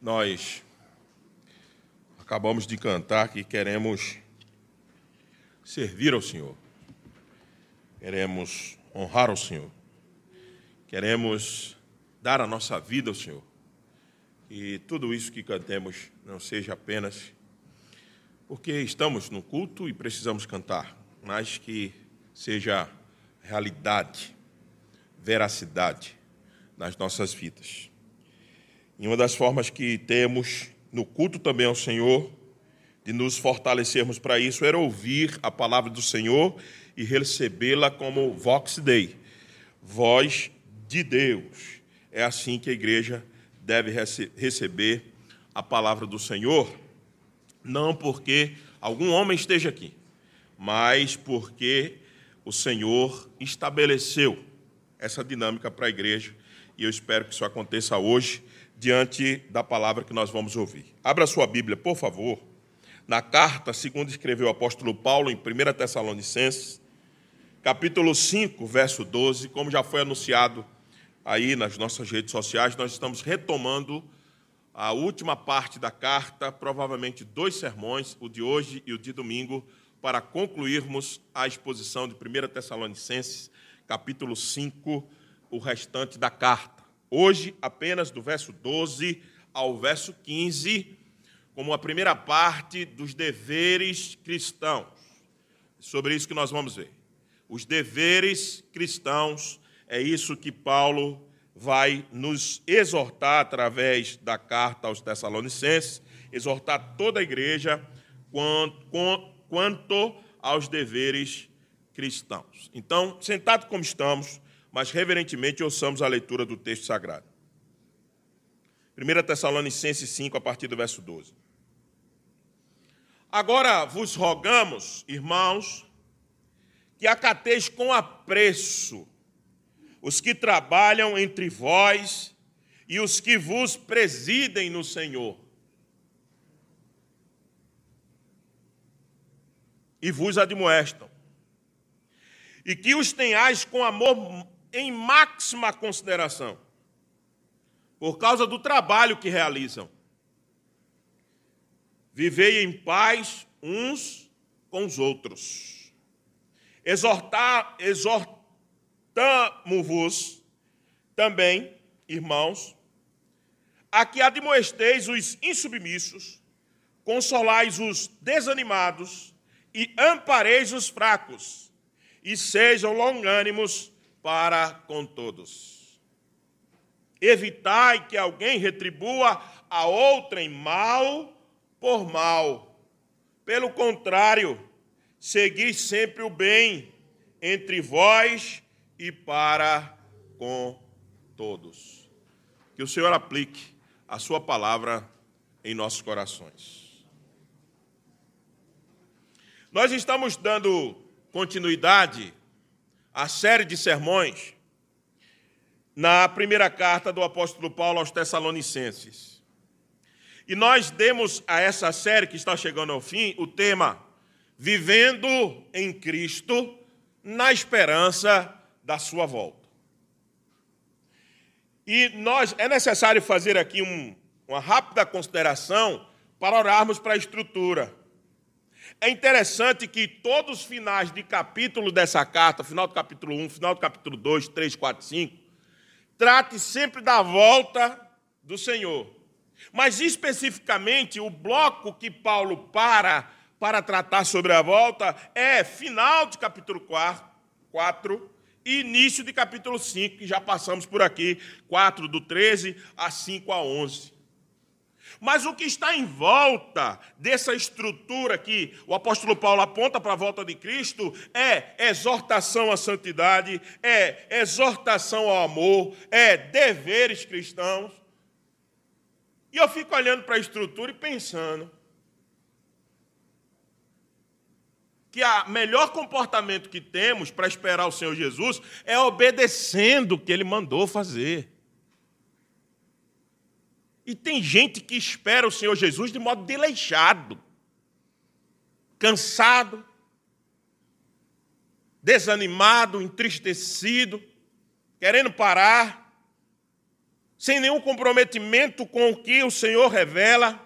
nós acabamos de cantar que queremos servir ao Senhor, queremos honrar ao Senhor, queremos dar a nossa vida ao Senhor. E tudo isso que cantemos não seja apenas porque estamos no culto e precisamos cantar, mas que seja realidade, veracidade nas nossas vidas. E uma das formas que temos no culto também ao Senhor, de nos fortalecermos para isso, era ouvir a palavra do Senhor e recebê-la como Vox Dei, voz de Deus. É assim que a igreja deve rece receber a palavra do Senhor, não porque algum homem esteja aqui, mas porque o Senhor estabeleceu essa dinâmica para a igreja e eu espero que isso aconteça hoje diante da palavra que nós vamos ouvir. Abra sua Bíblia, por favor, na carta, segundo escreveu o apóstolo Paulo em 1 Tessalonicenses, capítulo 5, verso 12, como já foi anunciado aí nas nossas redes sociais, nós estamos retomando a última parte da carta, provavelmente dois sermões, o de hoje e o de domingo, para concluirmos a exposição de 1 Tessalonicenses, capítulo 5, o restante da carta hoje apenas do verso 12 ao verso 15, como a primeira parte dos deveres cristãos. Sobre isso que nós vamos ver. Os deveres cristãos, é isso que Paulo vai nos exortar através da carta aos Tessalonicenses, exortar toda a igreja quanto aos deveres cristãos. Então, sentado como estamos, mas reverentemente ouçamos a leitura do texto sagrado. 1 Tessalonicenses 5, a partir do verso 12. Agora vos rogamos, irmãos, que acateis com apreço os que trabalham entre vós e os que vos presidem no Senhor. E vos admoestam. E que os tenhais com amor em máxima consideração, por causa do trabalho que realizam. Vivei em paz uns com os outros. Exortar, exortamo-vos também, irmãos, a que admoesteis os insubmissos, consolais os desanimados e ampareis os fracos, e sejam longânimos para com todos. Evitai que alguém retribua a outrem mal por mal. Pelo contrário, segui sempre o bem entre vós e para com todos. Que o Senhor aplique a sua palavra em nossos corações. Nós estamos dando continuidade a série de sermões na primeira carta do apóstolo Paulo aos Tessalonicenses. E nós demos a essa série que está chegando ao fim o tema Vivendo em Cristo na esperança da sua volta. E nós é necessário fazer aqui um, uma rápida consideração para orarmos para a estrutura. É interessante que todos os finais de capítulo dessa carta, final do capítulo 1, final do capítulo 2, 3, 4, 5, trate sempre da volta do Senhor. Mas especificamente o bloco que Paulo para para tratar sobre a volta é final de capítulo 4, 4 e início de capítulo 5, que já passamos por aqui, 4 do 13 a 5 a 11. Mas o que está em volta dessa estrutura que o apóstolo Paulo aponta para a volta de Cristo é exortação à santidade, é exortação ao amor, é deveres cristãos. E eu fico olhando para a estrutura e pensando que o melhor comportamento que temos para esperar o Senhor Jesus é obedecendo o que ele mandou fazer. E tem gente que espera o Senhor Jesus de modo desleixado, cansado, desanimado, entristecido, querendo parar. sem nenhum comprometimento com o que o Senhor revela.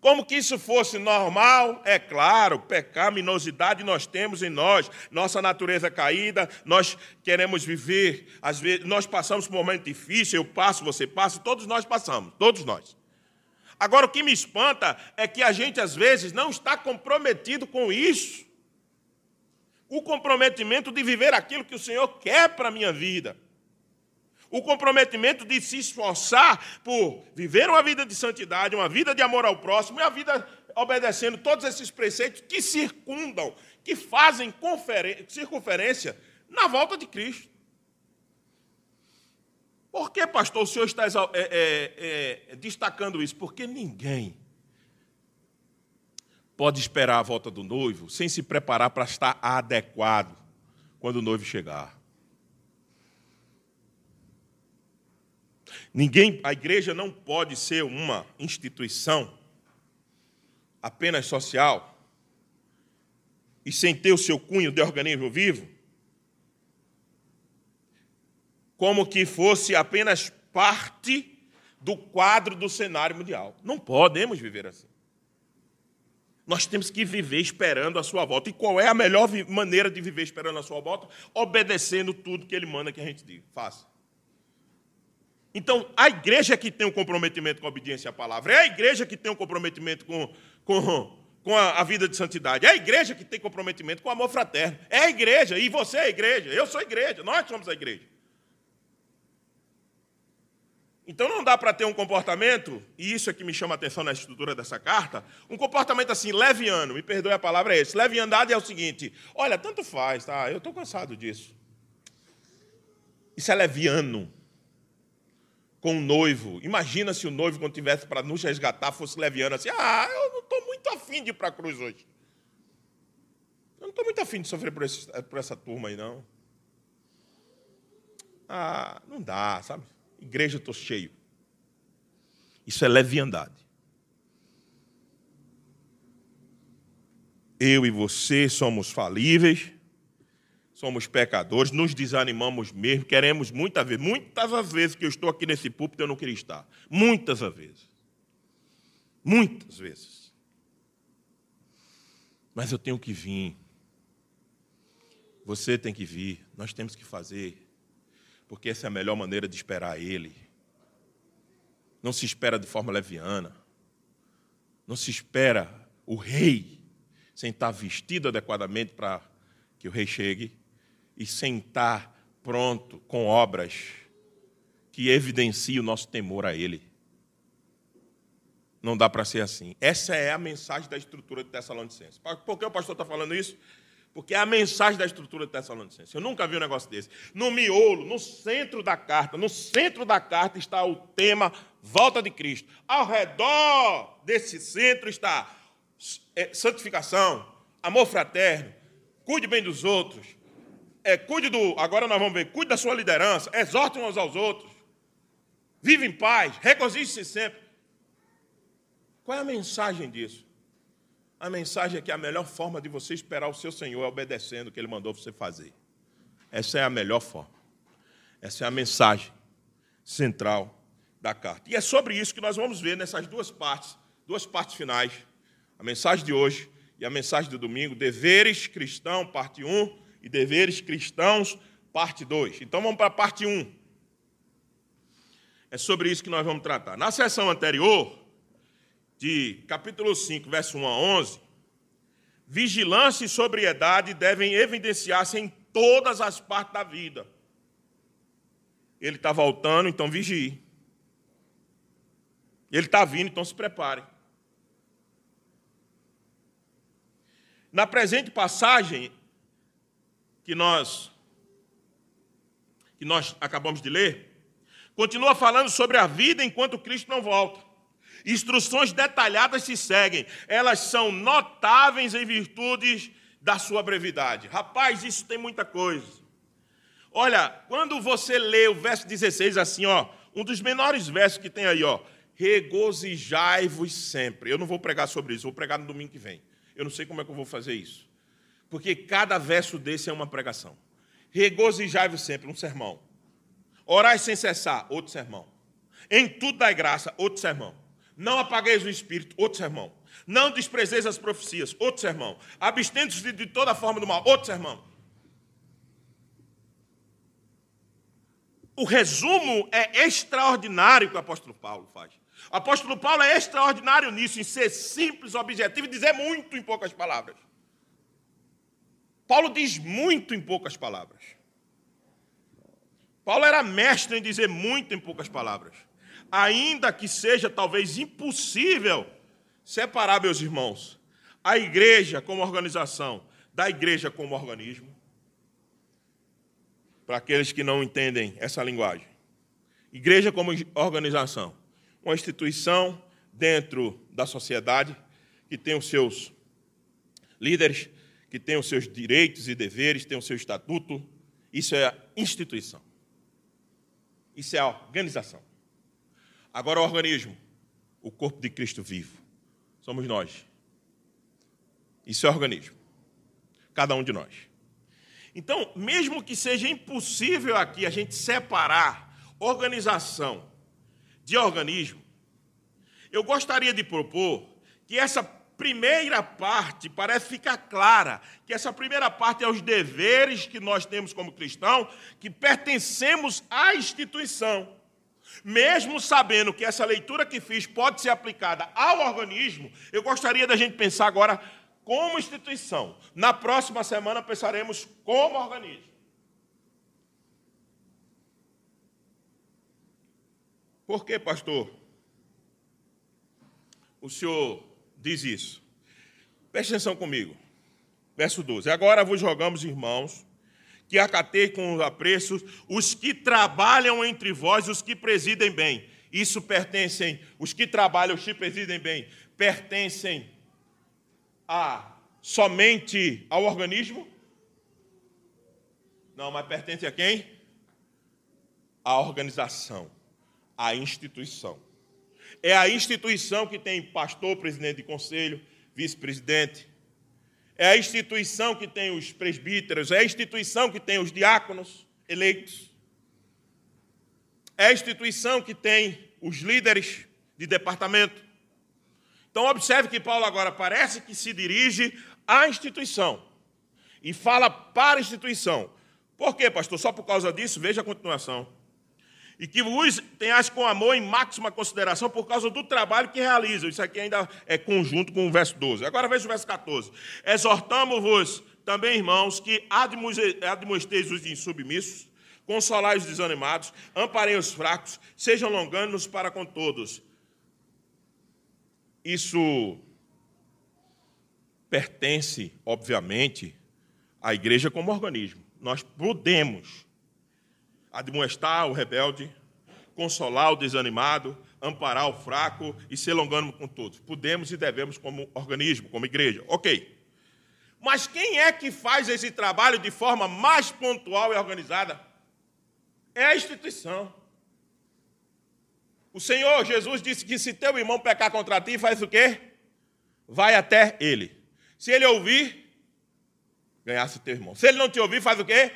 Como que isso fosse normal, é claro, pecaminosidade nós temos em nós, nossa natureza caída, nós queremos viver, às vezes nós passamos por um momento difícil, eu passo, você passa, todos nós passamos, todos nós. Agora o que me espanta é que a gente às vezes não está comprometido com isso. O comprometimento de viver aquilo que o Senhor quer para a minha vida o comprometimento de se esforçar por viver uma vida de santidade, uma vida de amor ao próximo e a vida obedecendo todos esses preceitos que circundam, que fazem circunferência na volta de Cristo. Por que, pastor, o senhor está é, é, é, destacando isso? Porque ninguém pode esperar a volta do noivo sem se preparar para estar adequado quando o noivo chegar. Ninguém, a igreja não pode ser uma instituição apenas social e sem ter o seu cunho de organismo vivo, como que fosse apenas parte do quadro do cenário mundial. Não podemos viver assim. Nós temos que viver esperando a sua volta. E qual é a melhor maneira de viver esperando a sua volta? Obedecendo tudo que ele manda que a gente diga. Faça. Então, a igreja que tem um comprometimento com a obediência à palavra, é a igreja que tem um comprometimento com, com, com a, a, vida de santidade, é a igreja que tem comprometimento com o amor fraterno, é a igreja, e você é a igreja, eu sou a igreja, nós somos a igreja. Então não dá para ter um comportamento, e isso é que me chama a atenção na estrutura dessa carta, um comportamento assim, leviano, me perdoe a palavra é esse. Leviandade é o seguinte: olha, tanto faz, tá? Eu estou cansado disso. Isso é leviano com o noivo. Imagina se o noivo, quando tivesse para nos resgatar, fosse leviano assim: ah, eu não estou muito afim de ir para a cruz hoje. Eu não estou muito afim de sofrer por, esse, por essa turma aí, não. Ah, não dá, sabe? Igreja, estou cheio. Isso é leviandade. Eu e você somos falíveis somos pecadores, nos desanimamos mesmo, queremos muitas vezes, muitas as vezes que eu estou aqui nesse púlpito eu não queria estar. Muitas as vezes. Muitas vezes. Mas eu tenho que vir. Você tem que vir. Nós temos que fazer. Porque essa é a melhor maneira de esperar Ele. Não se espera de forma leviana. Não se espera o rei sem estar vestido adequadamente para que o rei chegue e sentar pronto com obras que evidenciem o nosso temor a Ele. Não dá para ser assim. Essa é a mensagem da estrutura de Tessalonicenses. Por que o pastor está falando isso? Porque é a mensagem da estrutura de Tessalonicenses. Eu nunca vi um negócio desse. No miolo, no centro da carta, no centro da carta está o tema volta de Cristo. Ao redor desse centro está é, santificação, amor fraterno, cuide bem dos outros, é, cuide do. Agora nós vamos ver, cuide da sua liderança, exorte uns aos outros, vive em paz, regozije-se sempre. Qual é a mensagem disso? A mensagem é que a melhor forma de você esperar o seu Senhor é obedecendo o que Ele mandou você fazer. Essa é a melhor forma. Essa é a mensagem central da carta. E é sobre isso que nós vamos ver nessas duas partes, duas partes finais. A mensagem de hoje e a mensagem do domingo, deveres cristão, parte 1, e deveres cristãos, parte 2. Então vamos para a parte 1. É sobre isso que nós vamos tratar. Na sessão anterior, de capítulo 5, verso 1 a 11, vigilância e sobriedade devem evidenciar-se em todas as partes da vida. Ele está voltando, então vigie. Ele está vindo, então se prepare. Na presente passagem, que nós que nós acabamos de ler, continua falando sobre a vida enquanto Cristo não volta. Instruções detalhadas se seguem, elas são notáveis em virtude da sua brevidade. Rapaz, isso tem muita coisa. Olha, quando você lê o verso 16 assim, ó, um dos menores versos que tem aí, ó, regozijai-vos sempre. Eu não vou pregar sobre isso, vou pregar no domingo que vem. Eu não sei como é que eu vou fazer isso porque cada verso desse é uma pregação. Regozijai-vos sempre, um sermão. Orai sem cessar, outro sermão. Em tudo dai graça, outro sermão. Não apagueis o espírito, outro sermão. Não desprezeis as profecias, outro sermão. Abstendo-se de toda forma do mal, outro sermão. O resumo é extraordinário que o apóstolo Paulo faz. O apóstolo Paulo é extraordinário nisso, em ser simples, objetivo e dizer muito em poucas palavras. Paulo diz muito em poucas palavras. Paulo era mestre em dizer muito em poucas palavras. Ainda que seja talvez impossível separar, meus irmãos, a igreja como organização da igreja como organismo, para aqueles que não entendem essa linguagem. Igreja como organização, uma instituição dentro da sociedade que tem os seus líderes, que tem os seus direitos e deveres, tem o seu estatuto. Isso é a instituição. Isso é a organização. Agora, o organismo, o corpo de Cristo vivo, somos nós. Isso é organismo. Cada um de nós. Então, mesmo que seja impossível aqui a gente separar organização de organismo, eu gostaria de propor que essa primeira parte parece ficar clara, que essa primeira parte é os deveres que nós temos como cristão, que pertencemos à instituição. Mesmo sabendo que essa leitura que fiz pode ser aplicada ao organismo, eu gostaria da gente pensar agora como instituição. Na próxima semana pensaremos como organismo. Por que, pastor? O senhor diz isso. Preste atenção comigo. Verso 12. Agora vos rogamos, irmãos, que acatei com os apreços os que trabalham entre vós, os que presidem bem. Isso pertencem, os que trabalham, os que presidem bem, pertencem a somente ao organismo? Não, mas pertence a quem? A organização, a instituição. É a instituição que tem pastor, presidente de conselho, vice-presidente. É a instituição que tem os presbíteros, é a instituição que tem os diáconos eleitos. É a instituição que tem os líderes de departamento. Então, observe que Paulo agora parece que se dirige à instituição e fala para a instituição. Por quê, pastor? Só por causa disso? Veja a continuação e que vos tenhas com amor em máxima consideração por causa do trabalho que realizam. Isso aqui ainda é conjunto com o verso 12. Agora veja o verso 14. Exortamos-vos também, irmãos, que admoesteis os insubmissos, consolai os desanimados, amparei os fracos, sejam longânimos para com todos. Isso pertence, obviamente, à igreja como organismo. Nós podemos admoestar o rebelde, consolar o desanimado, amparar o fraco e ser longânimo com todos. Podemos e devemos como organismo, como igreja. Ok. Mas quem é que faz esse trabalho de forma mais pontual e organizada? É a instituição. O Senhor Jesus disse que se teu irmão pecar contra ti, faz o quê? Vai até ele. Se ele ouvir, ganhasse teu irmão. Se ele não te ouvir, faz o quê?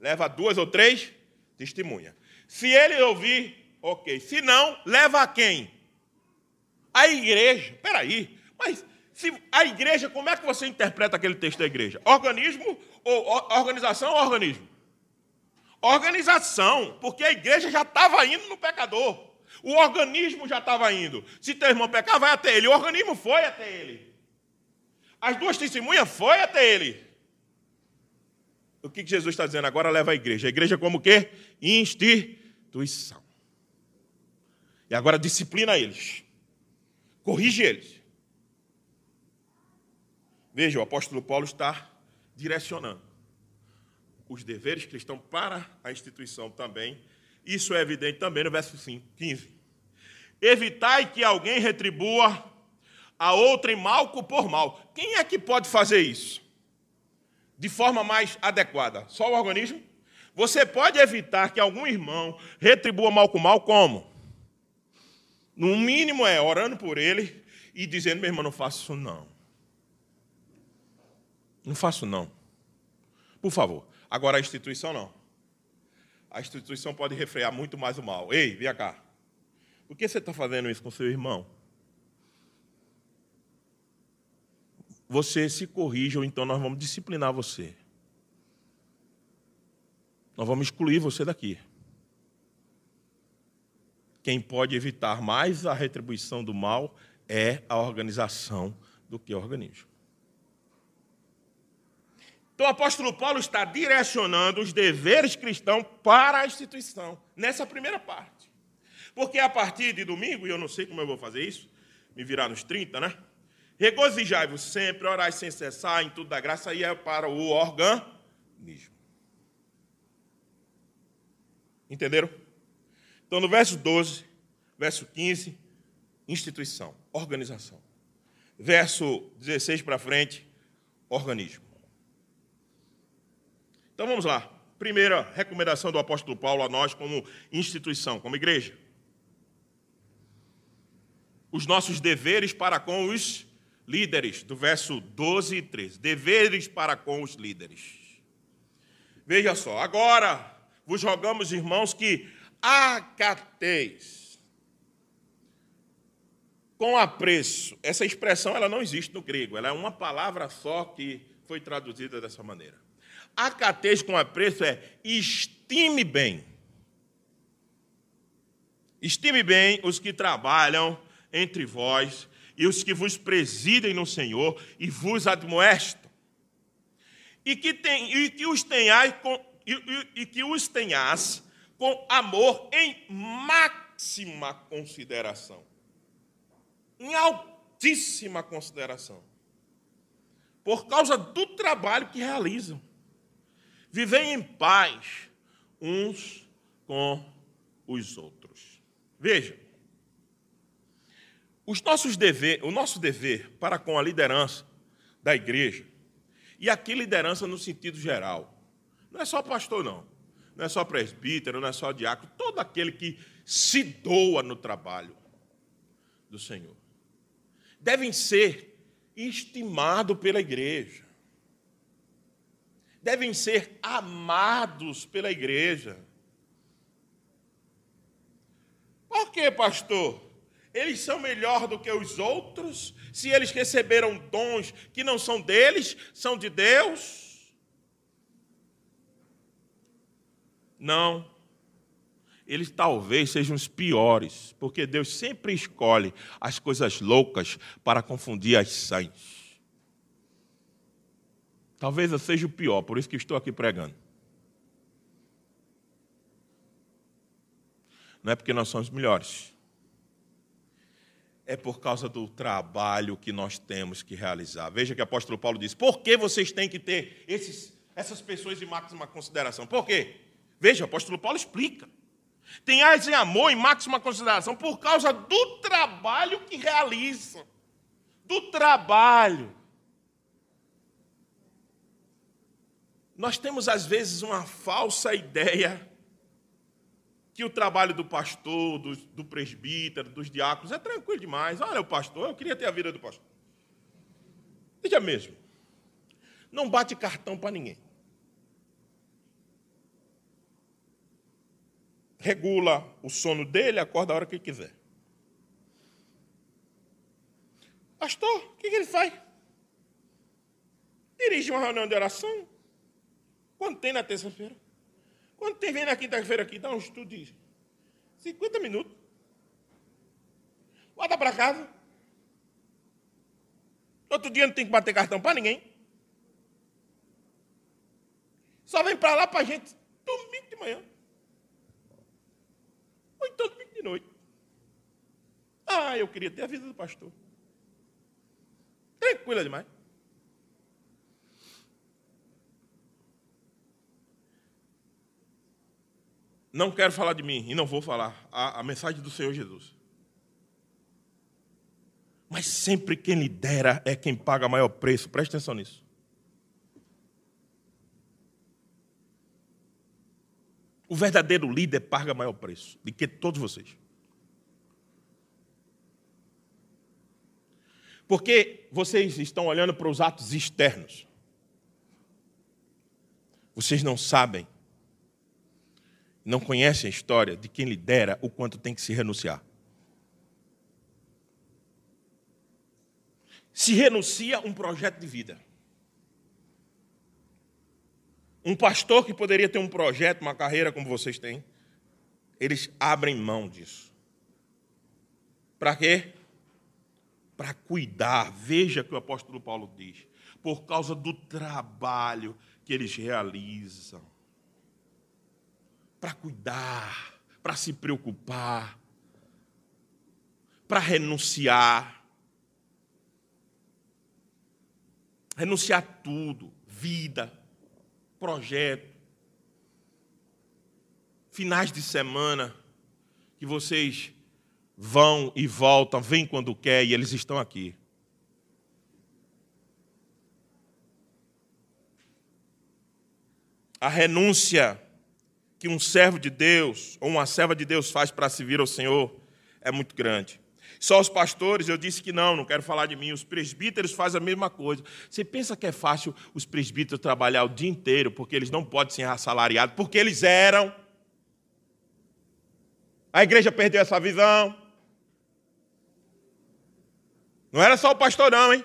Leva duas ou três testemunha. Se ele ouvir, ok. Se não, leva a quem? A igreja. Espera aí, mas se a igreja, como é que você interpreta aquele texto da igreja? Organismo ou organização ou organismo? Organização, porque a igreja já estava indo no pecador. O organismo já estava indo. Se teu irmão pecar, vai até ele. O organismo foi até ele. As duas testemunhas foi até ele. O que Jesus está dizendo? Agora leva a igreja. A igreja como o quê? Instituição. E agora disciplina eles. Corrige eles. Veja, o apóstolo Paulo está direcionando os deveres cristãos para a instituição também. Isso é evidente também no verso 15. Evitai que alguém retribua a outrem mal por mal. Quem é que pode fazer isso? de forma mais adequada? Só o organismo? Você pode evitar que algum irmão retribua mal com mal como? No mínimo é orando por ele e dizendo, meu irmão, não faço isso não. Não faço não. Por favor. Agora a instituição não. a instituição pode refrear muito mais o mal. Ei, vem cá. Por que você está fazendo isso com seu irmão? Você se corrija ou então nós vamos disciplinar você. Nós vamos excluir você daqui. Quem pode evitar mais a retribuição do mal é a organização do que o organismo. Então o apóstolo Paulo está direcionando os deveres cristãos para a instituição, nessa primeira parte. Porque a partir de domingo, e eu não sei como eu vou fazer isso, me virar nos 30, né? Regozijai-vos sempre, orai sem cessar, em tudo da graça, aí é para o organismo. Entenderam? Então, no verso 12, verso 15, instituição, organização. Verso 16 para frente, organismo. Então vamos lá. Primeira recomendação do apóstolo Paulo a nós como instituição, como igreja. Os nossos deveres para com os líderes, do verso 12 e 13. Deveres para com os líderes. Veja só, agora vos rogamos, irmãos, que acateis com apreço. Essa expressão ela não existe no grego, ela é uma palavra só que foi traduzida dessa maneira. Acateis com apreço é estime bem. Estime bem os que trabalham entre vós e os que vos presidem no Senhor e vos admoestam. E que, tem, e que os tenhais com, e, e, e que os tenhas com amor em máxima consideração. Em altíssima consideração. Por causa do trabalho que realizam. Vivem em paz uns com os outros. Veja, os nossos dever, o nosso dever para com a liderança da igreja, e aqui liderança no sentido geral, não é só pastor, não, não é só presbítero, não é só diácono, todo aquele que se doa no trabalho do Senhor, devem ser estimados pela igreja devem ser amados pela igreja. Por que, pastor? Eles são melhor do que os outros? Se eles receberam dons que não são deles, são de Deus? Não. Eles talvez sejam os piores, porque Deus sempre escolhe as coisas loucas para confundir as sãs. Talvez eu seja o pior, por isso que estou aqui pregando. Não é porque nós somos melhores. É por causa do trabalho que nós temos que realizar. Veja que o apóstolo Paulo diz: por que vocês têm que ter esses, essas pessoas de máxima consideração? Por quê? Veja, o apóstolo Paulo explica. Tenhais em amor em máxima consideração por causa do trabalho que realizam. Do trabalho. Nós temos, às vezes, uma falsa ideia que o trabalho do pastor, do, do presbítero, dos diáconos é tranquilo demais. Olha, o pastor, eu queria ter a vida do pastor. Veja mesmo. Não bate cartão para ninguém. Regula o sono dele, acorda a hora que quiser. Pastor, o que ele faz? Dirige uma reunião de oração, quando tem na terça-feira? Quando tem, vem na quinta-feira aqui, dá um estudo de 50 minutos. Volta para casa. Outro dia não tem que bater cartão para ninguém. Só vem para lá para a gente domingo de manhã. Então domingo de noite. Ah, eu queria ter a vida do pastor. Tranquila demais. Não quero falar de mim e não vou falar a, a mensagem do Senhor Jesus. Mas sempre quem lidera é quem paga maior preço. Preste atenção nisso. O verdadeiro líder paga maior preço do que todos vocês. Porque vocês estão olhando para os atos externos. Vocês não sabem não conhecem a história de quem lidera o quanto tem que se renunciar. Se renuncia um projeto de vida. Um pastor que poderia ter um projeto, uma carreira como vocês têm, eles abrem mão disso. Para quê? Para cuidar. Veja que o apóstolo Paulo diz. Por causa do trabalho que eles realizam. Para cuidar, para se preocupar, para renunciar. Renunciar tudo, vida, projeto, finais de semana, que vocês vão e voltam, vêm quando quer e eles estão aqui. A renúncia que um servo de Deus ou uma serva de Deus faz para servir ao Senhor é muito grande. Só os pastores, eu disse que não, não quero falar de mim. Os presbíteros fazem a mesma coisa. Você pensa que é fácil os presbíteros trabalhar o dia inteiro porque eles não podem ser assalariados, porque eles eram. A igreja perdeu essa visão. Não era só o pastor, não, hein?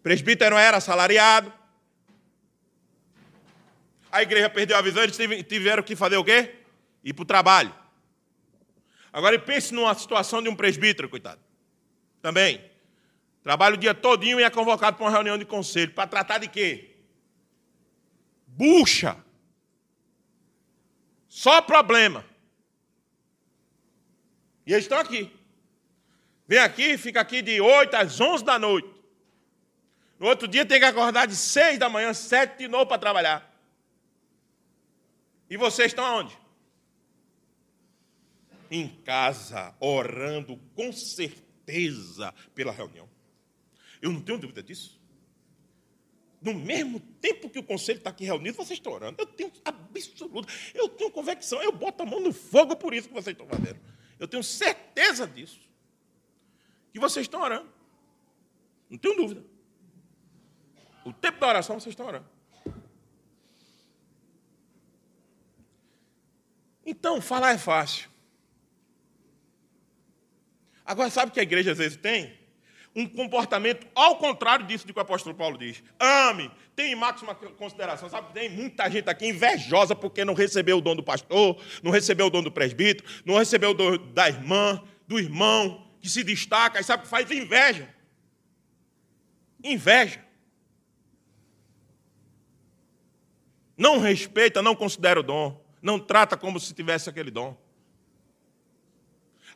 O presbítero era assalariado. A igreja perdeu a visão, eles tiveram que fazer o quê? Ir para o trabalho. Agora pense numa situação de um presbítero, coitado. Também. Trabalha o dia todinho e é convocado para uma reunião de conselho. Para tratar de quê? Bucha. Só problema. E eles estão aqui. Vem aqui, fica aqui de 8 às 11 da noite. No outro dia tem que acordar de 6 da manhã, 7 de novo para trabalhar. E vocês estão aonde? Em casa, orando com certeza pela reunião. Eu não tenho dúvida disso. No mesmo tempo que o conselho está aqui reunido, vocês estão orando. Eu tenho absoluta, eu tenho convicção, eu boto a mão no fogo por isso que vocês estão fazendo. Eu tenho certeza disso. Que vocês estão orando. Não tenho dúvida. O tempo da oração vocês estão orando. Então, falar é fácil. Agora, sabe o que a igreja às vezes tem? Um comportamento ao contrário disso que o apóstolo Paulo diz. Ame, tem máxima consideração. Sabe tem muita gente aqui invejosa porque não recebeu o dom do pastor, não recebeu o dom do presbítero, não recebeu o dom da irmã, do irmão, que se destaca, e sabe faz inveja. Inveja. Não respeita, não considera o dom, não trata como se tivesse aquele dom.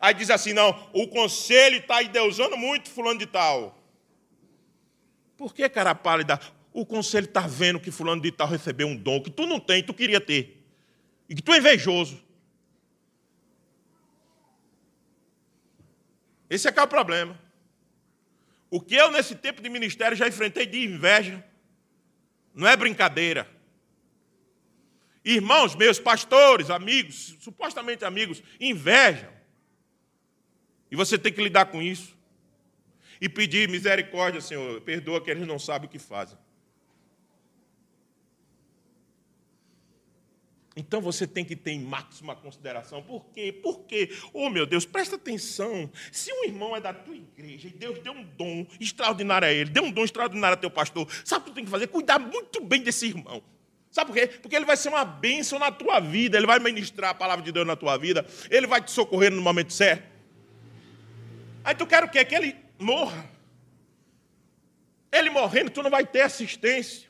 Aí diz assim: não, o conselho está endeusando muito fulano de tal. Por que, cara pálida? O conselho está vendo que fulano de tal recebeu um dom que tu não tem, tu queria ter. E que tu é invejoso. Esse é que é o problema. O que eu, nesse tempo de ministério, já enfrentei de inveja. Não é brincadeira. Irmãos meus, pastores, amigos, supostamente amigos, invejam. E você tem que lidar com isso. E pedir misericórdia, Senhor, perdoa que eles não sabem o que fazem. Então você tem que ter em máxima consideração. Por quê? Por quê? Oh, meu Deus, presta atenção. Se um irmão é da tua igreja e Deus deu um dom extraordinário a ele, deu um dom extraordinário a teu pastor, sabe o que tu tem que fazer? Cuidar muito bem desse irmão. Sabe por quê? Porque ele vai ser uma bênção na tua vida, ele vai ministrar a palavra de Deus na tua vida, ele vai te socorrer no momento certo. Aí tu quer o quê? Que ele morra. Ele morrendo, tu não vai ter assistência.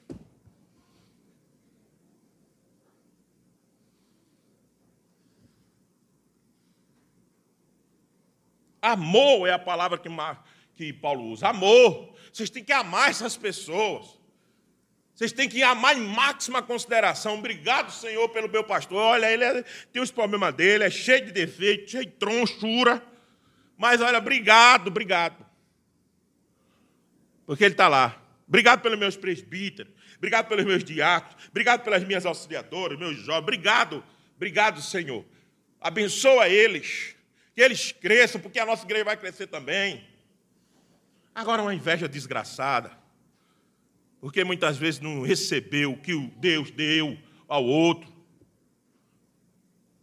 Amor é a palavra que, que Paulo usa. Amor. Vocês têm que amar essas pessoas. Vocês têm que amar em máxima consideração. Obrigado, Senhor, pelo meu pastor. Olha, ele é, tem os problemas dele, é cheio de defeitos, cheio de tronchura. Mas olha, obrigado, obrigado. Porque ele está lá. Obrigado pelos meus presbíteros. Obrigado pelos meus diáconos. Obrigado pelas minhas auxiliadoras, meus jovens. Obrigado, obrigado, Senhor. Abençoa eles. Que eles cresçam, porque a nossa igreja vai crescer também. Agora, uma inveja desgraçada. Porque muitas vezes não recebeu o que Deus deu ao outro.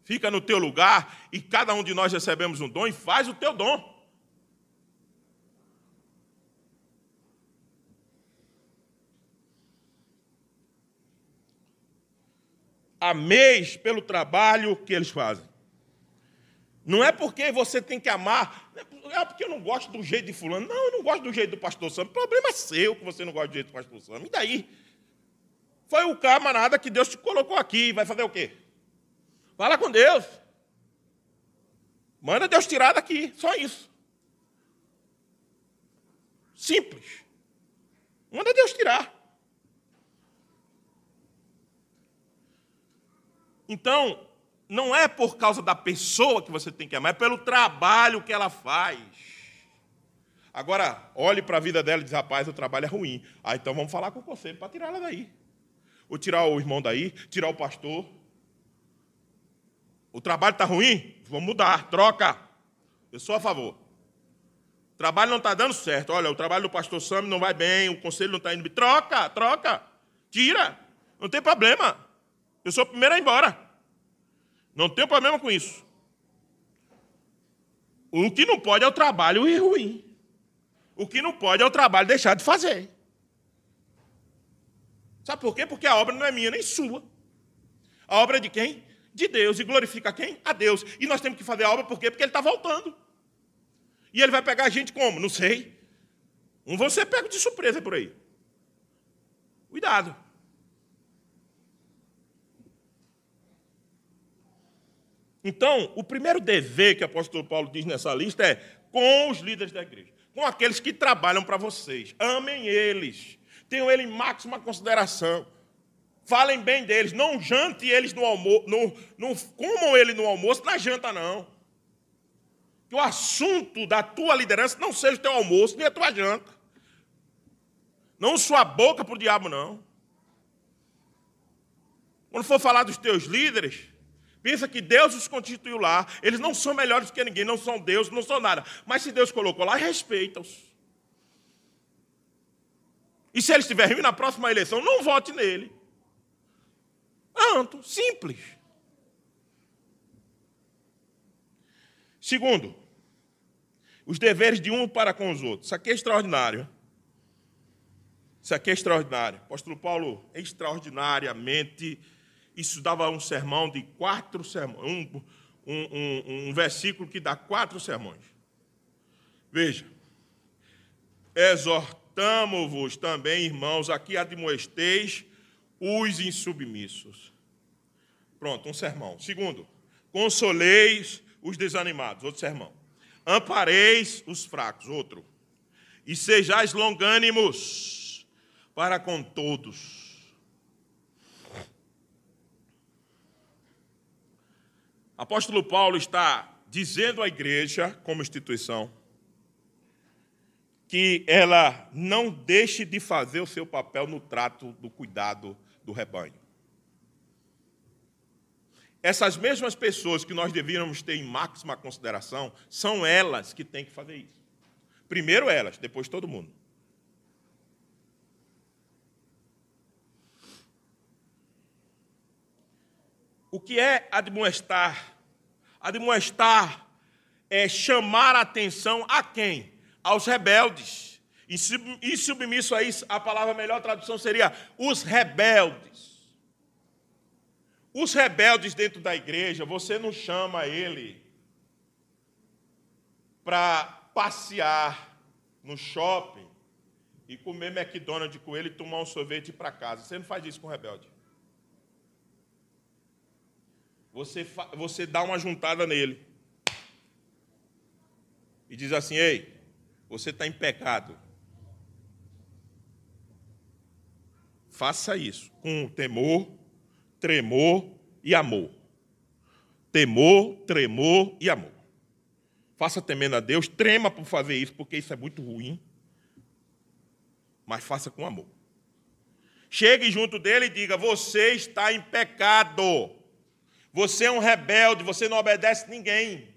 Fica no teu lugar e cada um de nós recebemos um dom e faz o teu dom. Ameis pelo trabalho que eles fazem. Não é porque você tem que amar, é porque eu não gosto do jeito de fulano. Não, eu não gosto do jeito do pastor Sam. Problema é seu que você não gosta do jeito do pastor Sam. E daí? Foi o camarada que Deus te colocou aqui. Vai fazer o quê? Fala com Deus. Manda Deus tirar daqui. Só isso. Simples. Manda Deus tirar. Então, não é por causa da pessoa que você tem que amar, é pelo trabalho que ela faz. Agora, olhe para a vida dela e diz: rapaz, o trabalho é ruim. Ah, então vamos falar com o conselho para tirar ela daí. Ou tirar o irmão daí, tirar o pastor. O trabalho está ruim? Vamos mudar, troca. Eu sou a favor. O trabalho não está dando certo. Olha, o trabalho do pastor Sam não vai bem, o conselho não está indo bem. Troca, troca. Tira. Não tem problema. Eu sou o primeiro a ir embora. Não tenho problema com isso. O que não pode é o trabalho ir ruim. O que não pode é o trabalho deixar de fazer. Sabe por quê? Porque a obra não é minha nem sua. A obra é de quem? De Deus. E glorifica quem? A Deus. E nós temos que fazer a obra por quê? Porque Ele está voltando. E Ele vai pegar a gente como? Não sei. Um você pega de surpresa por aí. Cuidado. Então, o primeiro dever que o apóstolo Paulo diz nessa lista é com os líderes da igreja, com aqueles que trabalham para vocês. Amem eles, tenham eles em máxima consideração. Falem bem deles, não jante eles no almoço, não, não comam ele no almoço, na janta não. Que o assunto da tua liderança não seja o teu almoço nem a tua janta. Não sua boca para o diabo, não. Quando for falar dos teus líderes, Pensa que Deus os constituiu lá, eles não são melhores que ninguém, não são Deus, não são nada. Mas se Deus colocou lá, respeita-os. E se ele estiver ruim na próxima eleição, não vote nele. Pronto, simples. Segundo, os deveres de um para com os outros. Isso aqui é extraordinário. Isso aqui é extraordinário. Apóstolo Paulo extraordinariamente isso dava um sermão de quatro sermões, um, um, um, um versículo que dá quatro sermões. Veja, exortamo-vos também, irmãos, aqui admoesteis os insubmissos. Pronto, um sermão. Segundo, consoleis os desanimados, outro sermão. Ampareis os fracos, outro. E sejais longânimos para com todos Apóstolo Paulo está dizendo à igreja, como instituição, que ela não deixe de fazer o seu papel no trato do cuidado do rebanho. Essas mesmas pessoas que nós devíamos ter em máxima consideração, são elas que têm que fazer isso. Primeiro elas, depois todo mundo. O que é admoestar? Admoestar é chamar a atenção a quem? Aos rebeldes. E submisso a isso, a palavra melhor tradução seria os rebeldes. Os rebeldes dentro da igreja, você não chama ele para passear no shopping e comer McDonald's com ele e tomar um sorvete para casa. Você não faz isso com rebelde. você, você dá uma juntada nele e diz assim: Ei, você está em pecado. Faça isso com temor, tremor e amor. Temor, tremor e amor. Faça temendo a Deus, trema por fazer isso, porque isso é muito ruim. Mas faça com amor. Chegue junto dele e diga: Você está em pecado. Você é um rebelde, você não obedece ninguém.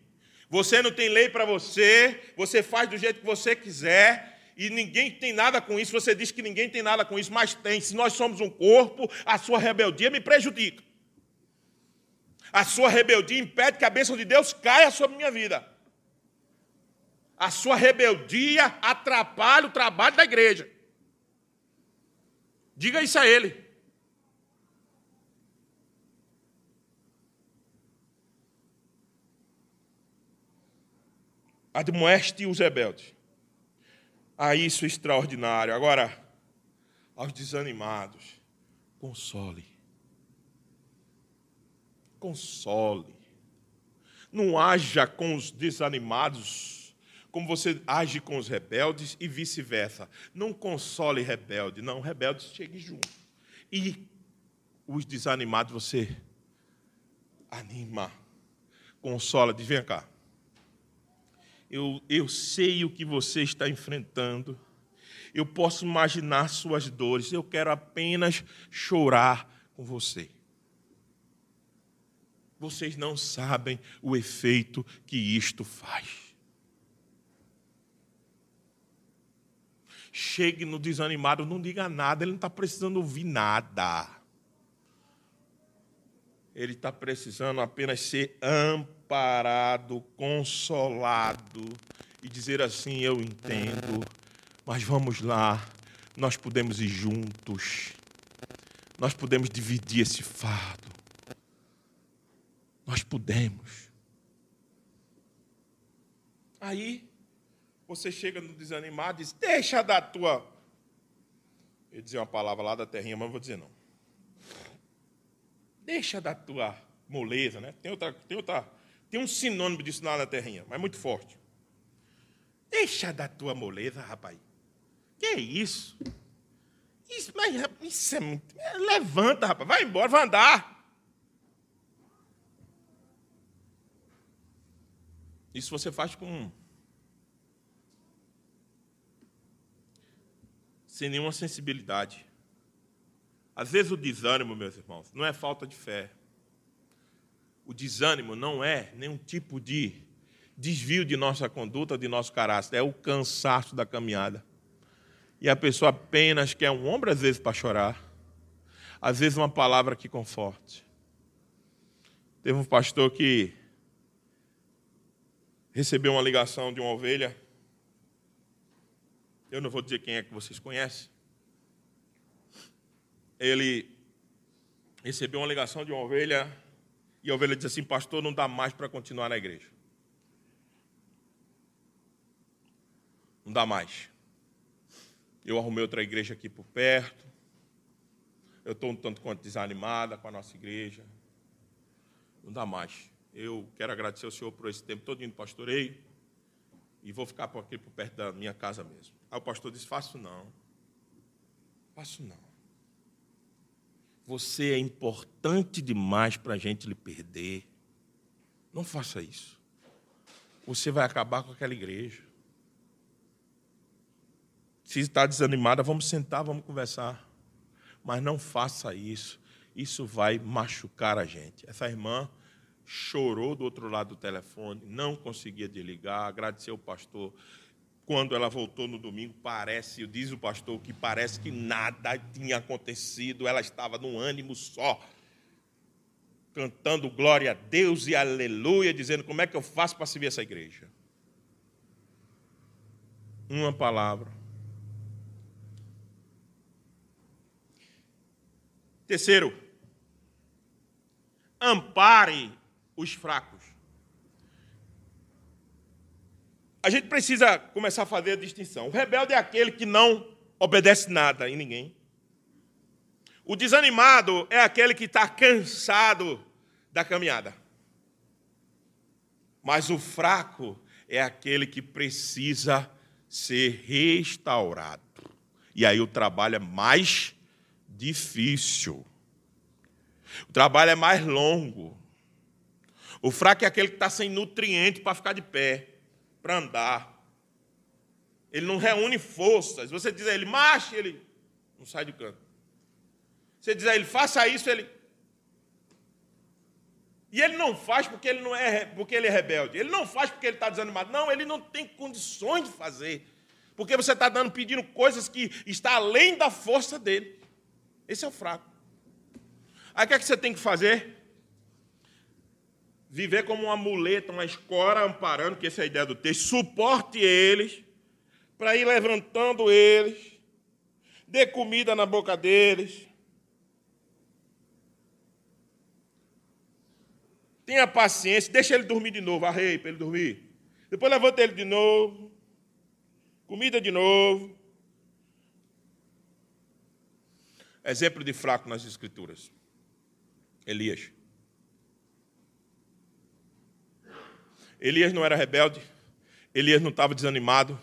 Você não tem lei para você, você faz do jeito que você quiser, e ninguém tem nada com isso. Você diz que ninguém tem nada com isso, mas tem. Se nós somos um corpo, a sua rebeldia me prejudica. A sua rebeldia impede que a bênção de Deus caia sobre minha vida. A sua rebeldia atrapalha o trabalho da igreja. Diga isso a ele. Admoeste os rebeldes. A isso extraordinário. Agora, aos desanimados, console. Console. Não haja com os desanimados como você age com os rebeldes e vice-versa. Não console rebelde, não, rebeldes chegue junto. E os desanimados você anima, consola, diz, vem cá. Eu, eu sei o que você está enfrentando. Eu posso imaginar suas dores. Eu quero apenas chorar com você. Vocês não sabem o efeito que isto faz. Chegue no desanimado, não diga nada, ele não está precisando ouvir nada. Ele está precisando apenas ser amparado, consolado e dizer assim: Eu entendo, mas vamos lá, nós podemos ir juntos, nós podemos dividir esse fardo, nós podemos. Aí, você chega no desanimado e diz: Deixa da tua. Eu ia dizer uma palavra lá da terrinha, mas não vou dizer não. Deixa da tua moleza, né? Tem, outra, tem, outra, tem um sinônimo disso na terrinha, mas muito forte. Deixa da tua moleza, rapaz. Que é isso? Isso, mas, isso é muito. Levanta, rapaz. Vai embora, vai andar. Isso você faz com sem nenhuma sensibilidade. Às vezes o desânimo, meus irmãos, não é falta de fé. O desânimo não é nenhum tipo de desvio de nossa conduta, de nosso caráter, é o cansaço da caminhada. E a pessoa apenas quer um ombro, às vezes, para chorar, às vezes, uma palavra que conforte. Teve um pastor que recebeu uma ligação de uma ovelha eu não vou dizer quem é que vocês conhecem. Ele recebeu uma ligação de uma ovelha e a ovelha disse assim: Pastor, não dá mais para continuar na igreja. Não dá mais. Eu arrumei outra igreja aqui por perto. Eu estou um tanto quanto desanimada com a nossa igreja. Não dá mais. Eu quero agradecer ao Senhor por esse tempo todo indo pastoreio. E vou ficar por aqui por perto da minha casa mesmo. Aí o pastor disse: Faço não. Faço não. Você é importante demais para a gente lhe perder. Não faça isso. Você vai acabar com aquela igreja. Se está desanimada, vamos sentar, vamos conversar. Mas não faça isso. Isso vai machucar a gente. Essa irmã chorou do outro lado do telefone, não conseguia desligar, agradeceu o pastor quando ela voltou no domingo, parece, diz o pastor, que parece que nada tinha acontecido, ela estava num ânimo só, cantando glória a Deus e aleluia, dizendo como é que eu faço para servir essa igreja. Uma palavra. Terceiro, ampare os fracos. A gente precisa começar a fazer a distinção. O rebelde é aquele que não obedece nada em ninguém. O desanimado é aquele que está cansado da caminhada. Mas o fraco é aquele que precisa ser restaurado. E aí o trabalho é mais difícil. O trabalho é mais longo. O fraco é aquele que está sem nutriente para ficar de pé para andar. Ele não reúne forças. Você diz a ele, marche, ele não sai do canto. Você diz a ele, faça isso, ele. E ele não faz porque ele não é porque ele é rebelde. Ele não faz porque ele está desanimado. Não, ele não tem condições de fazer. Porque você está dando, pedindo coisas que está além da força dele. Esse é o fraco. Aí o que, é que você tem que fazer? Viver como uma muleta, uma escora amparando, que essa é a ideia do texto, suporte eles, para ir levantando eles, dê comida na boca deles. Tenha paciência, deixa ele dormir de novo, arrei para ele dormir. Depois levanta ele de novo, comida de novo. Exemplo de fraco nas Escrituras. Elias. Elias não era rebelde, Elias não estava desanimado,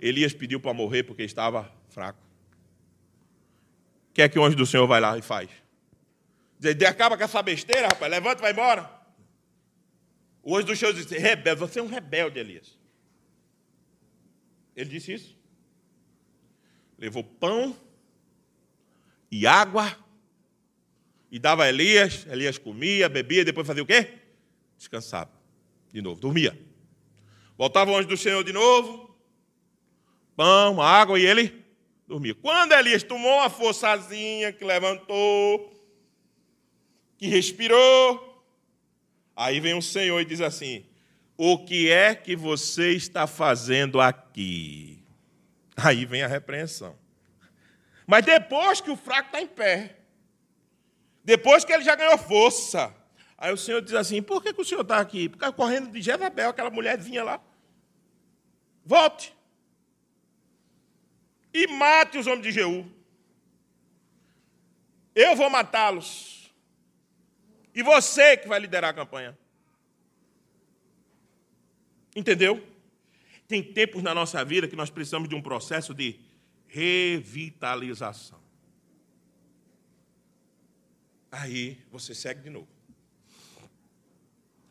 Elias pediu para morrer porque estava fraco. O que é que o anjo do Senhor vai lá e faz? Diz, acaba com essa besteira, rapaz, levanta e vai embora. O anjo do Senhor disse, rebelde, você é um rebelde, Elias. Ele disse isso. Levou pão e água e dava a Elias, Elias comia, bebia, depois fazia o quê? Descansava de novo, dormia. Voltava o anjo do Senhor de novo, pão, água, e ele dormia. Quando Elias tomou uma forçazinha, que levantou, que respirou, aí vem o Senhor e diz assim: O que é que você está fazendo aqui? Aí vem a repreensão. Mas depois que o fraco está em pé, depois que ele já ganhou força, Aí o Senhor diz assim: por que, que o senhor está aqui? Porque correndo de Jezabel, aquela mulherzinha lá. Volte. E mate os homens de Jeú. Eu vou matá-los. E você que vai liderar a campanha. Entendeu? Tem tempos na nossa vida que nós precisamos de um processo de revitalização. Aí você segue de novo.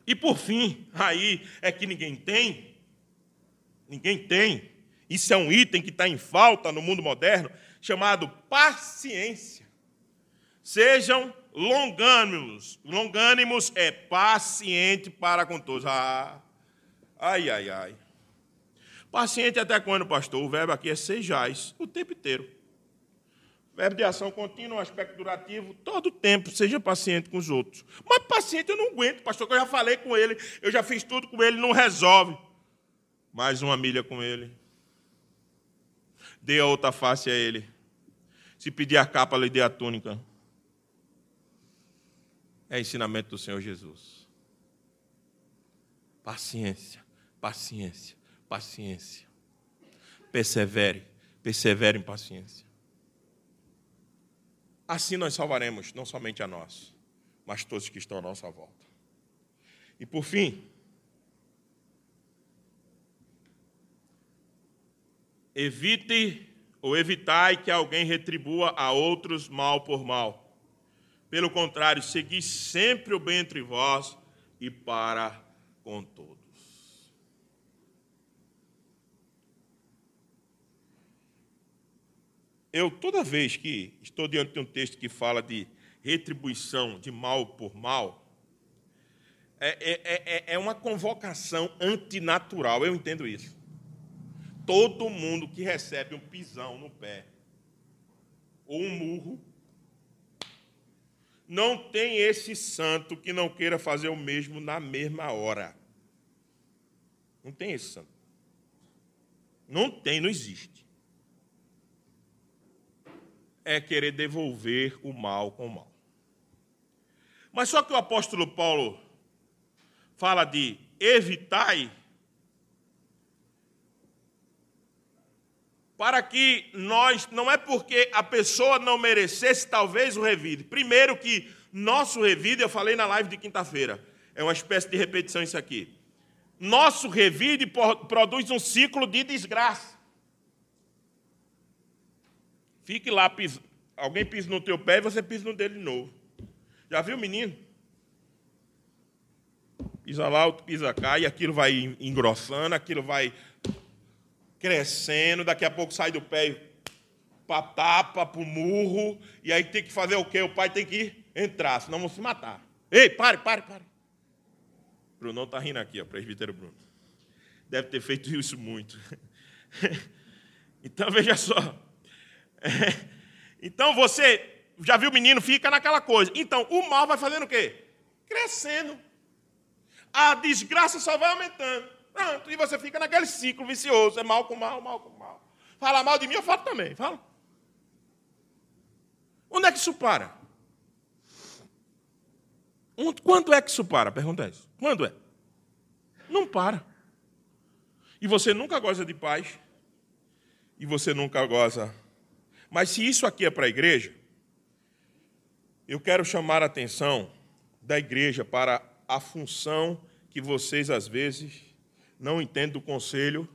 E por fim, aí é que ninguém tem, ninguém tem, isso é um item que está em falta no mundo moderno, chamado paciência. Sejam longânimos. Longânimos é paciente para com todos. Ah, ai, ai, ai. Paciente até quando, pastor? O verbo aqui é sejais, o tempo inteiro. Verbo de ação contínua, um aspecto durativo, todo tempo, seja paciente com os outros. Mas paciente eu não aguento, pastor, que eu já falei com ele, eu já fiz tudo com ele, não resolve. Mais uma milha com ele. Dê a outra face a ele. Se pedir a capa, lhe dê a túnica. É ensinamento do Senhor Jesus. Paciência, paciência, paciência. Persevere, persevere em paciência. Assim nós salvaremos não somente a nós, mas todos que estão à nossa volta. E por fim, evite ou evitai que alguém retribua a outros mal por mal. Pelo contrário, segui sempre o bem entre vós e para com todos. Eu, toda vez que estou diante de um texto que fala de retribuição de mal por mal, é, é, é, é uma convocação antinatural, eu entendo isso. Todo mundo que recebe um pisão no pé, ou um murro, não tem esse santo que não queira fazer o mesmo na mesma hora. Não tem esse santo. Não tem, não existe é querer devolver o mal com o mal. Mas só que o apóstolo Paulo fala de evitai para que nós, não é porque a pessoa não merecesse talvez o revide. Primeiro que nosso revide, eu falei na live de quinta-feira, é uma espécie de repetição isso aqui. Nosso revide produz um ciclo de desgraça. Fique lá, alguém pisa no teu pé e você pisa no dele de novo. Já viu menino? Pisa lá, outro pisa cá, e aquilo vai engrossando, aquilo vai crescendo, daqui a pouco sai do pé para tapa, para o murro, e aí tem que fazer o quê? O pai tem que entrar, senão vão se matar. Ei, pare, pare, pare. Bruno está rindo aqui, ó, presbítero Bruno. Deve ter feito isso muito. então, veja só. Então você já viu o menino, fica naquela coisa. Então o mal vai fazendo o quê? Crescendo. a desgraça só vai aumentando. Pronto, e você fica naquele ciclo vicioso, é mal com mal, mal com mal. Fala mal de mim, eu falo também, fala. Onde é que isso para? Quando é que isso para? Pergunta é isso. Quando é? Não para. E você nunca goza de paz. E você nunca goza. Mas se isso aqui é para a igreja, eu quero chamar a atenção da igreja para a função que vocês, às vezes, não entendem do conselho,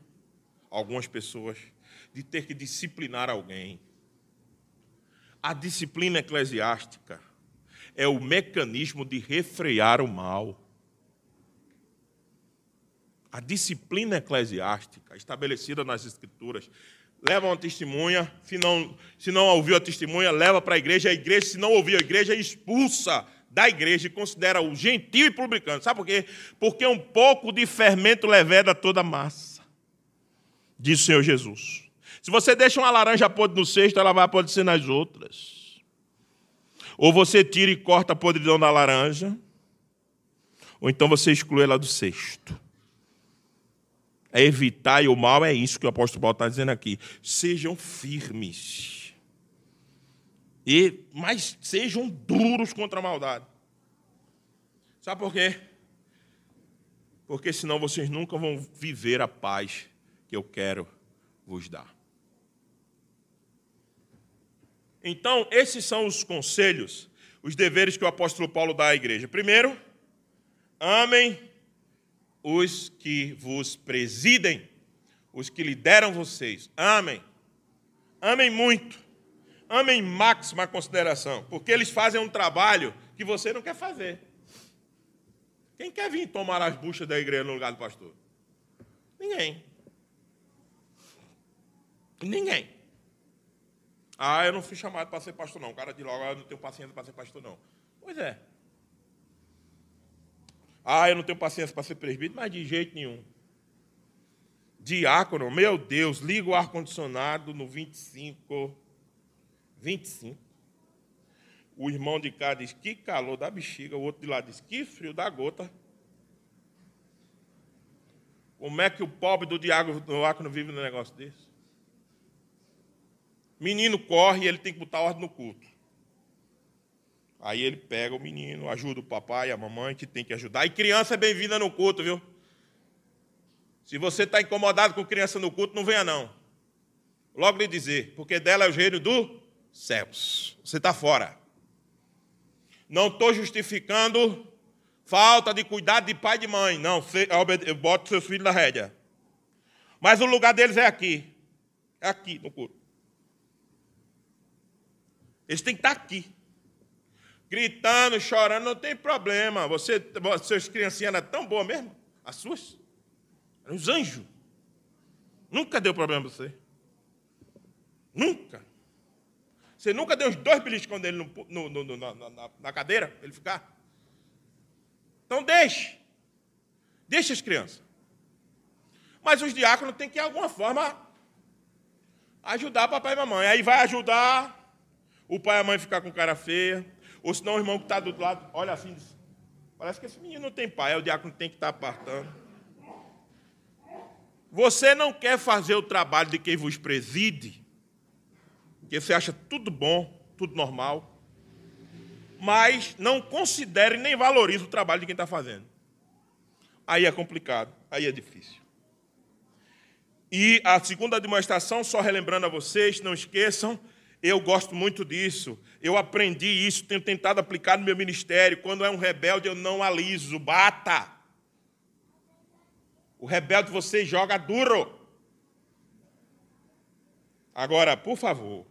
algumas pessoas, de ter que disciplinar alguém. A disciplina eclesiástica é o mecanismo de refrear o mal. A disciplina eclesiástica estabelecida nas Escrituras leva uma testemunha, se não, se não ouviu a testemunha, leva para a igreja, a igreja, se não ouviu a igreja, expulsa da igreja e considera o gentil e publicano. Sabe por quê? Porque um pouco de fermento leveda toda a massa. Diz o Senhor Jesus. Se você deixa uma laranja podre no cesto, ela vai apodrecer nas outras. Ou você tira e corta a podridão da laranja, ou então você exclui ela do cesto. É evitar o mal é isso que o apóstolo Paulo está dizendo aqui. Sejam firmes. E, mas sejam duros contra a maldade. Sabe por quê? Porque senão vocês nunca vão viver a paz que eu quero vos dar. Então, esses são os conselhos, os deveres que o apóstolo Paulo dá à igreja. Primeiro, amem os que vos presidem, os que lideram vocês. Amem. Amem muito. Amem máxima consideração, porque eles fazem um trabalho que você não quer fazer. Quem quer vir tomar as buchas da igreja no lugar do pastor? Ninguém. Ninguém. Ah, eu não fui chamado para ser pastor, não. O cara de logo, ah, eu não tenho paciência para ser pastor, não. Pois é. Ah, eu não tenho paciência para ser presbítero, mas de jeito nenhum. Diácono, meu Deus, liga o ar-condicionado no 25. 25. O irmão de cá diz que calor da bexiga, o outro de lá diz que frio da gota. Como é que o pobre do diácono vive num negócio desse? Menino corre e ele tem que botar ordem no culto. Aí ele pega o menino, ajuda o papai, a mamãe, que tem que ajudar. E criança é bem-vinda no culto, viu? Se você está incomodado com criança no culto, não venha não. Logo lhe dizer, porque dela é o reino dos céus. Você está fora. Não estou justificando falta de cuidado de pai e de mãe. Não, eu boto seus filhos na rédea. Mas o lugar deles é aqui. É aqui no culto. Eles têm que estar aqui gritando, chorando, não tem problema. Você, suas criancinhas eram tão boas mesmo? As suas? Eram os anjos. Nunca deu problema para você. Nunca. Você nunca deu os dois beliscões dele no, no, no, na, na, na cadeira, ele ficar? Então deixe. Deixe as crianças. Mas os diáconos têm que, de alguma forma, ajudar papai e mamãe. Aí vai ajudar o pai e a mãe ficar com cara feia, ou senão o irmão que está do outro lado, olha assim, diz, parece que esse menino não tem pai, é o diácono que tem que estar tá apartando. Você não quer fazer o trabalho de quem vos preside, porque você acha tudo bom, tudo normal, mas não considere nem valorize o trabalho de quem está fazendo. Aí é complicado, aí é difícil. E a segunda demonstração, só relembrando a vocês, não esqueçam, eu gosto muito disso. Eu aprendi isso, tenho tentado aplicar no meu ministério. Quando é um rebelde, eu não aliso, bata. O rebelde você joga duro. Agora, por favor,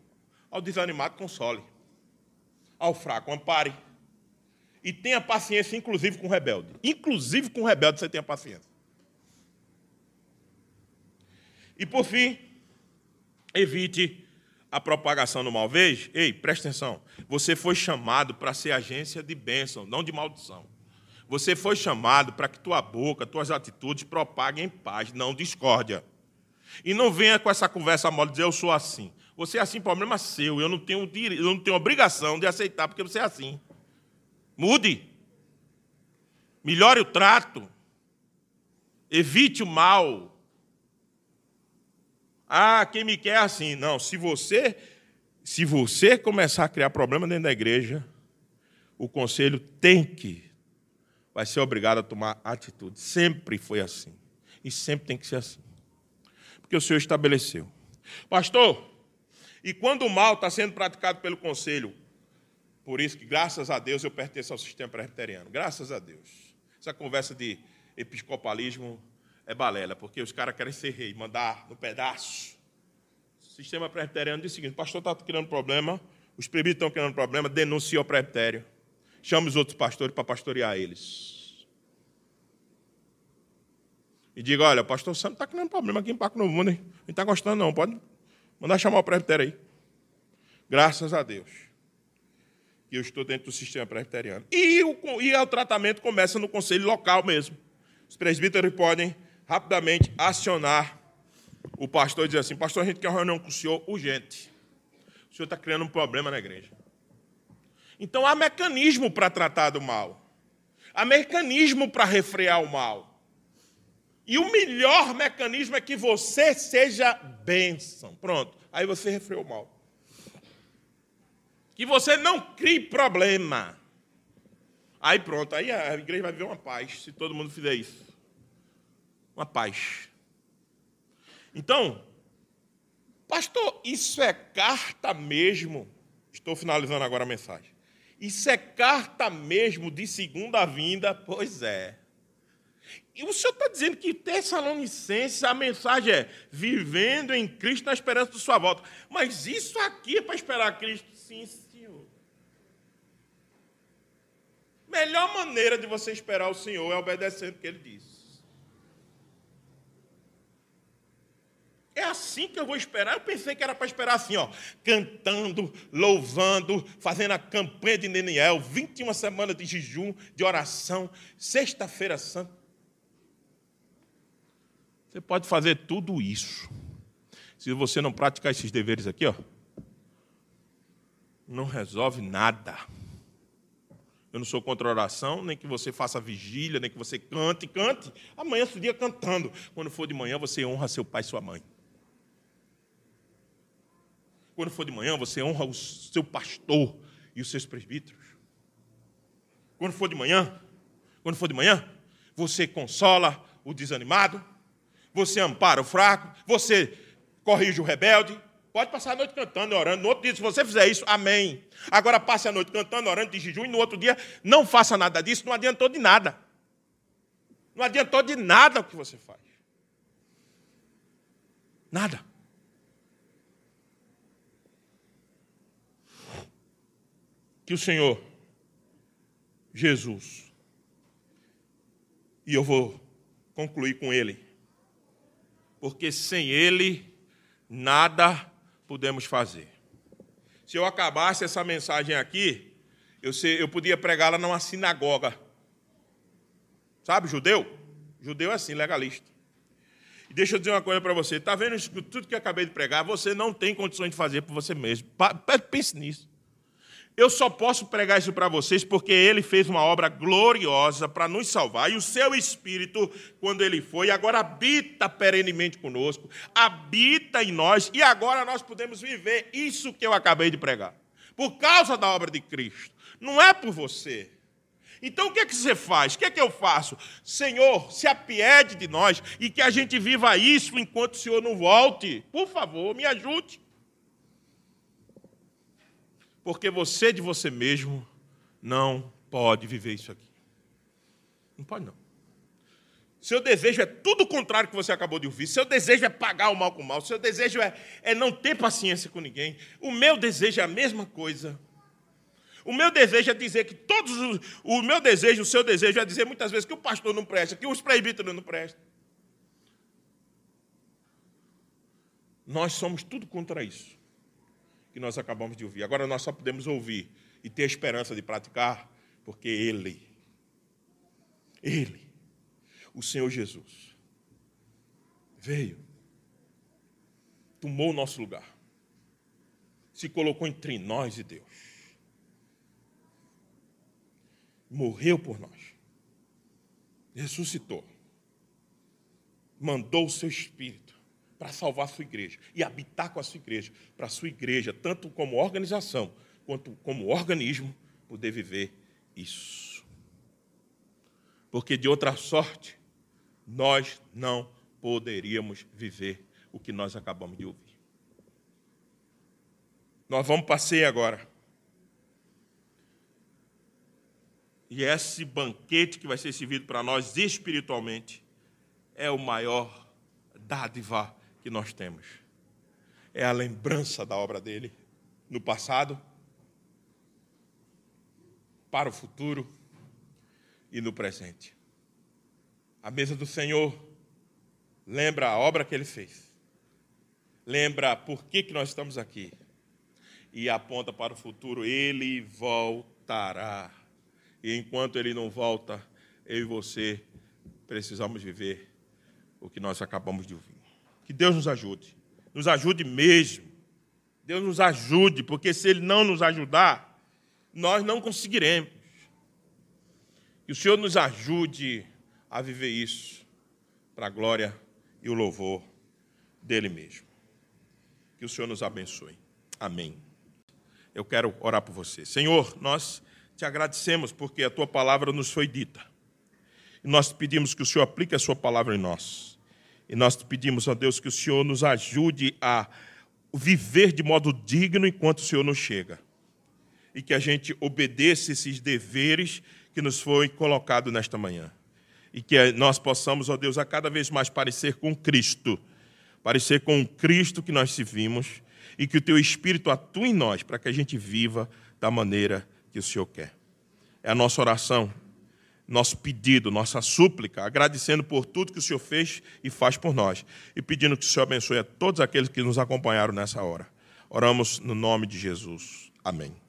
ao desanimado, console. Ao fraco, ampare. E tenha paciência, inclusive com o rebelde. Inclusive com o rebelde você tenha paciência. E por fim, evite a propagação do mal. Veja, ei, presta atenção. Você foi chamado para ser agência de bênção, não de maldição. Você foi chamado para que tua boca, tuas atitudes propaguem paz, não discórdia. E não venha com essa conversa mole dizer eu sou assim. Você é assim, problema seu. Eu não tenho eu não tenho obrigação de aceitar porque você é assim. Mude. Melhore o trato. Evite o mal. Ah, quem me quer assim. Não, se você se você começar a criar problema dentro da igreja, o conselho tem que vai ser obrigado a tomar atitude. Sempre foi assim. E sempre tem que ser assim. Porque o Senhor estabeleceu. Pastor, e quando o mal está sendo praticado pelo conselho, por isso que, graças a Deus, eu pertenço ao sistema presbiteriano. Graças a Deus. Essa conversa de episcopalismo é balela, porque os caras querem ser rei, mandar no pedaço. O sistema presbiteriano diz o seguinte: o pastor está criando problema, os presbíteros estão criando problema, denuncia o presbitério. Chama os outros pastores para pastorear eles. E diga: olha, o pastor Santo está criando problema aqui em Parque Novo? Não está gostando, não. Pode mandar chamar o presbitério aí. Graças a Deus. E eu estou dentro do sistema presbiteriano. E o, e o tratamento começa no conselho local mesmo. Os presbíteros podem rapidamente acionar o pastor e dizer assim: Pastor, a gente quer uma reunião com o senhor urgente. O senhor está criando um problema na igreja. Então há mecanismo para tratar do mal. Há mecanismo para refrear o mal. E o melhor mecanismo é que você seja bênção. Pronto. Aí você refreou o mal. Que você não crie problema. Aí pronto, aí a igreja vai viver uma paz se todo mundo fizer isso uma paz. Então, pastor, isso é carta mesmo. Estou finalizando agora a mensagem. Isso é carta mesmo de segunda vinda? Pois é. E o senhor está dizendo que Tessalonicenses, a mensagem é vivendo em Cristo na esperança de sua volta. Mas isso aqui é para esperar Cristo? Sim, senhor. Melhor maneira de você esperar o Senhor é obedecendo o que ele diz. É assim que eu vou esperar. Eu pensei que era para esperar assim, ó, cantando, louvando, fazendo a campanha de Neniel, 21 semanas de jejum, de oração, sexta-feira santa. Você pode fazer tudo isso. Se você não praticar esses deveres aqui, ó, não resolve nada. Eu não sou contra a oração, nem que você faça vigília, nem que você cante, cante. Amanhã, seu dia cantando. Quando for de manhã, você honra seu pai e sua mãe. Quando for de manhã, você honra o seu pastor e os seus presbíteros. Quando for de manhã, quando for de manhã, você consola o desanimado, você ampara o fraco, você corrige o rebelde. Pode passar a noite cantando e orando. No outro dia, se você fizer isso, amém. Agora passe a noite cantando, orando de jejum, e no outro dia não faça nada disso, não adiantou de nada. Não adiantou de nada o que você faz. Nada. Que o Senhor Jesus, e eu vou concluir com ele, porque sem ele nada podemos fazer. Se eu acabasse essa mensagem aqui, eu, sei, eu podia pregá-la numa sinagoga. Sabe, judeu? Judeu é assim, legalista. E deixa eu dizer uma coisa para você: está vendo isso, tudo que eu acabei de pregar? Você não tem condições de fazer por você mesmo. Pense nisso. Eu só posso pregar isso para vocês porque ele fez uma obra gloriosa para nos salvar. E o seu Espírito, quando ele foi, agora habita perenemente conosco, habita em nós, e agora nós podemos viver isso que eu acabei de pregar. Por causa da obra de Cristo. Não é por você. Então o que é que você faz? O que é que eu faço? Senhor, se apiede de nós e que a gente viva isso enquanto o Senhor não volte. Por favor, me ajude porque você de você mesmo não pode viver isso aqui. Não pode, não. Seu desejo é tudo o contrário que você acabou de ouvir. Seu desejo é pagar o mal com o mal. Seu desejo é, é não ter paciência com ninguém. O meu desejo é a mesma coisa. O meu desejo é dizer que todos os. O meu desejo, o seu desejo é dizer muitas vezes que o pastor não presta, que os presbíteros não prestam. Nós somos tudo contra isso que nós acabamos de ouvir. Agora nós só podemos ouvir e ter esperança de praticar, porque Ele, Ele, o Senhor Jesus, veio, tomou o nosso lugar, se colocou entre nós e Deus, morreu por nós, ressuscitou mandou o seu Espírito para salvar a sua igreja e habitar com a sua igreja, para a sua igreja, tanto como organização quanto como organismo, poder viver isso. Porque de outra sorte, nós não poderíamos viver o que nós acabamos de ouvir. Nós vamos passear agora. E esse banquete que vai ser servido para nós espiritualmente é o maior dádiva que nós temos. É a lembrança da obra dele no passado, para o futuro e no presente. A mesa do Senhor lembra a obra que ele fez, lembra por que, que nós estamos aqui e aponta para o futuro: ele voltará. E enquanto ele não volta, eu e você precisamos viver o que nós acabamos de ouvir. Que Deus nos ajude, nos ajude mesmo. Deus nos ajude, porque se Ele não nos ajudar, nós não conseguiremos. Que o Senhor nos ajude a viver isso para a glória e o louvor dele mesmo. Que o Senhor nos abençoe. Amém. Eu quero orar por você. Senhor, nós te agradecemos porque a tua palavra nos foi dita. E nós pedimos que o Senhor aplique a sua palavra em nós. E nós pedimos, ó Deus, que o Senhor nos ajude a viver de modo digno enquanto o Senhor nos chega. E que a gente obedeça esses deveres que nos foi colocado nesta manhã. E que nós possamos, ó Deus, a cada vez mais parecer com Cristo, parecer com o Cristo que nós servimos, e que o teu Espírito atue em nós para que a gente viva da maneira que o Senhor quer. É a nossa oração nosso pedido, nossa súplica, agradecendo por tudo que o Senhor fez e faz por nós, e pedindo que o Senhor abençoe a todos aqueles que nos acompanharam nessa hora. Oramos no nome de Jesus. Amém.